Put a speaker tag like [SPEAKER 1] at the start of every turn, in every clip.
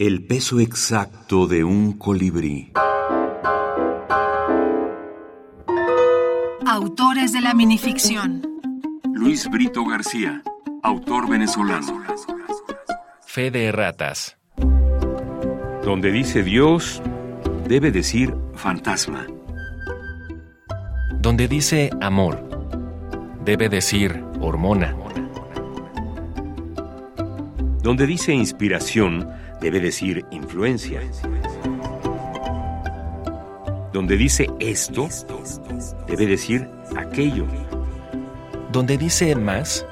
[SPEAKER 1] El peso exacto de un colibrí.
[SPEAKER 2] Autores de la minificción.
[SPEAKER 1] Luis Brito García, autor venezolano.
[SPEAKER 3] Fe de ratas.
[SPEAKER 1] Donde dice Dios, debe decir fantasma.
[SPEAKER 3] Donde dice amor, debe decir hormona.
[SPEAKER 1] Donde dice inspiración, debe decir influencia. Donde dice esto, debe decir aquello.
[SPEAKER 3] Donde dice más,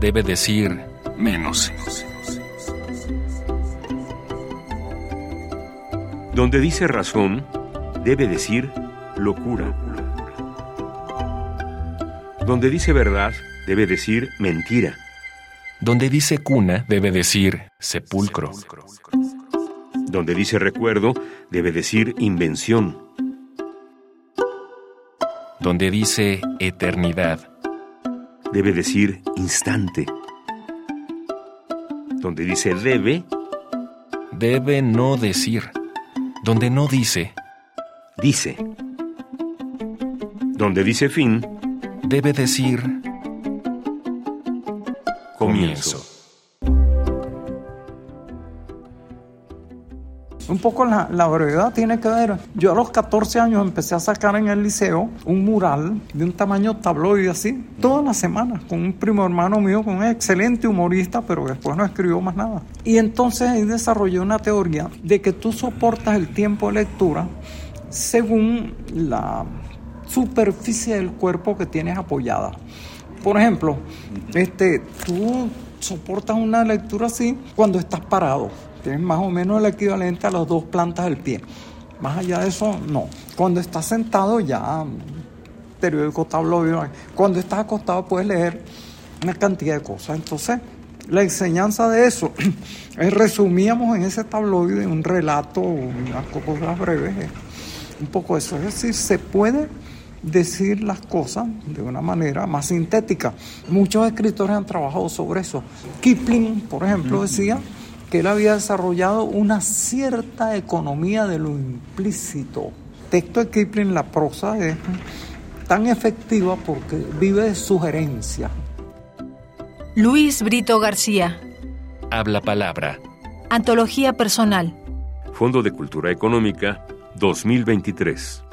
[SPEAKER 3] debe decir menos.
[SPEAKER 1] Donde dice razón, debe decir locura. Donde dice verdad, debe decir mentira.
[SPEAKER 3] Donde dice cuna, debe decir sepulcro.
[SPEAKER 1] Donde dice recuerdo, debe decir invención.
[SPEAKER 3] Donde dice eternidad,
[SPEAKER 1] Debe decir instante. Donde dice debe,
[SPEAKER 3] debe no decir. Donde no dice,
[SPEAKER 1] dice. Donde dice fin,
[SPEAKER 3] debe decir
[SPEAKER 1] comienzo.
[SPEAKER 4] Un poco la, la brevedad tiene que ver. Yo a los 14 años empecé a sacar en el liceo un mural de un tamaño tabloide así, todas las semanas, con un primo hermano mío, con un excelente humorista, pero después no escribió más nada. Y entonces ahí desarrollé una teoría de que tú soportas el tiempo de lectura según la superficie del cuerpo que tienes apoyada. Por ejemplo, este, tú soportas una lectura así cuando estás parado. Tienes más o menos el equivalente a las dos plantas del pie. Más allá de eso, no. Cuando estás sentado ya, periódico tabloide. Cuando estás acostado puedes leer una cantidad de cosas. Entonces, la enseñanza de eso, es resumíamos en ese tabloide un relato, unas cosas breves, eh, un poco eso. Es decir, se puede decir las cosas de una manera más sintética. Muchos escritores han trabajado sobre eso. Kipling, por ejemplo, decía que él había desarrollado una cierta economía de lo implícito. El texto de Kipling, la prosa, es tan efectiva porque vive de sugerencia.
[SPEAKER 2] Luis Brito García.
[SPEAKER 3] habla palabra.
[SPEAKER 2] Antología personal.
[SPEAKER 1] Fondo de Cultura Económica 2023.